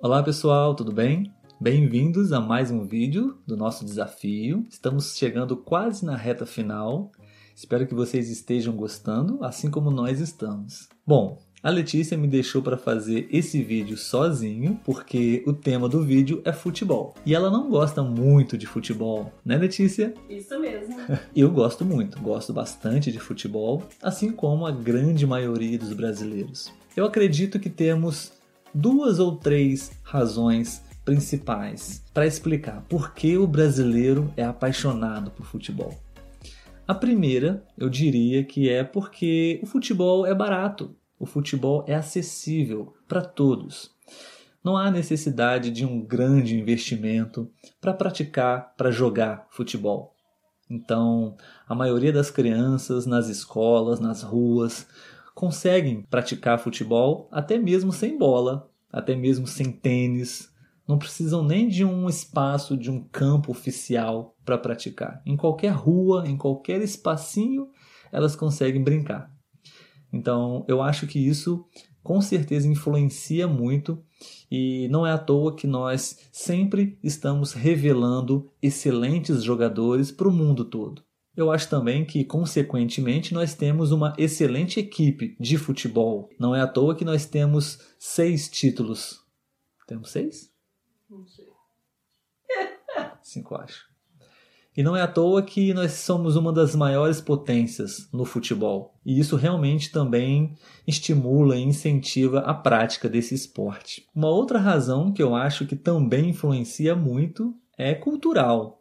Olá pessoal, tudo bem? Bem-vindos a mais um vídeo do nosso desafio. Estamos chegando quase na reta final. Espero que vocês estejam gostando, assim como nós estamos. Bom, a Letícia me deixou para fazer esse vídeo sozinho, porque o tema do vídeo é futebol. E ela não gosta muito de futebol, né, Letícia? Isso mesmo. Eu gosto muito, gosto bastante de futebol, assim como a grande maioria dos brasileiros. Eu acredito que temos duas ou três razões principais para explicar por que o brasileiro é apaixonado por futebol. A primeira, eu diria que é porque o futebol é barato, o futebol é acessível para todos. Não há necessidade de um grande investimento para praticar, para jogar futebol. Então, a maioria das crianças nas escolas, nas ruas, conseguem praticar futebol até mesmo sem bola, até mesmo sem tênis. Não precisam nem de um espaço, de um campo oficial para praticar. Em qualquer rua, em qualquer espacinho, elas conseguem brincar. Então, eu acho que isso com certeza influencia muito e não é à toa que nós sempre estamos revelando excelentes jogadores para o mundo todo. Eu acho também que, consequentemente, nós temos uma excelente equipe de futebol. Não é à toa que nós temos seis títulos. Temos seis? Não sei. Cinco, acho. E não é à toa que nós somos uma das maiores potências no futebol. E isso realmente também estimula e incentiva a prática desse esporte. Uma outra razão que eu acho que também influencia muito é cultural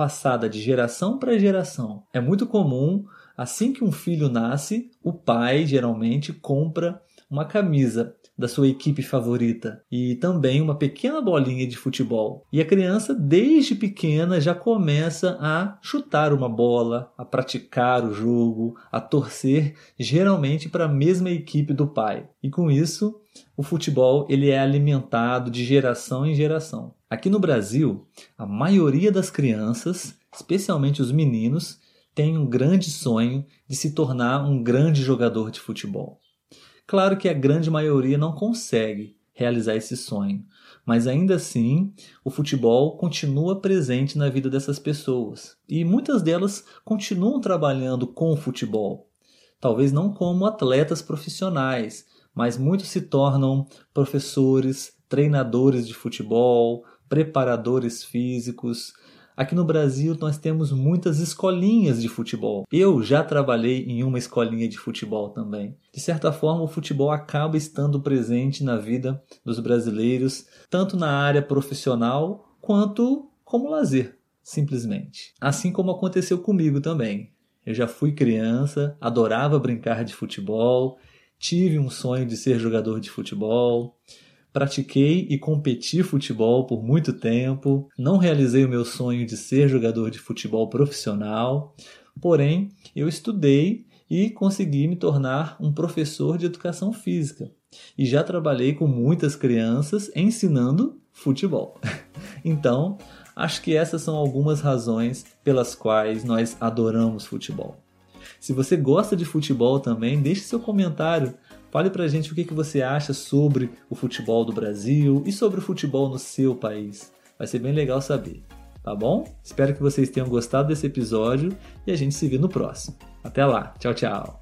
passada de geração para geração. É muito comum, assim que um filho nasce, o pai geralmente compra uma camisa da sua equipe favorita e também uma pequena bolinha de futebol. E a criança, desde pequena, já começa a chutar uma bola, a praticar o jogo, a torcer, geralmente para a mesma equipe do pai. E com isso, o futebol ele é alimentado de geração em geração. Aqui no Brasil, a maioria das crianças, especialmente os meninos, tem um grande sonho de se tornar um grande jogador de futebol. Claro que a grande maioria não consegue realizar esse sonho, mas ainda assim o futebol continua presente na vida dessas pessoas e muitas delas continuam trabalhando com o futebol. Talvez não como atletas profissionais, mas muitos se tornam professores, treinadores de futebol, preparadores físicos. Aqui no Brasil nós temos muitas escolinhas de futebol. Eu já trabalhei em uma escolinha de futebol também. De certa forma, o futebol acaba estando presente na vida dos brasileiros, tanto na área profissional quanto como lazer, simplesmente. Assim como aconteceu comigo também. Eu já fui criança, adorava brincar de futebol, tive um sonho de ser jogador de futebol. Pratiquei e competi futebol por muito tempo, não realizei o meu sonho de ser jogador de futebol profissional, porém eu estudei e consegui me tornar um professor de educação física. E já trabalhei com muitas crianças ensinando futebol. Então, acho que essas são algumas razões pelas quais nós adoramos futebol. Se você gosta de futebol também, deixe seu comentário Fale pra gente o que, que você acha sobre o futebol do Brasil e sobre o futebol no seu país. Vai ser bem legal saber, tá bom? Espero que vocês tenham gostado desse episódio e a gente se vê no próximo. Até lá, tchau, tchau!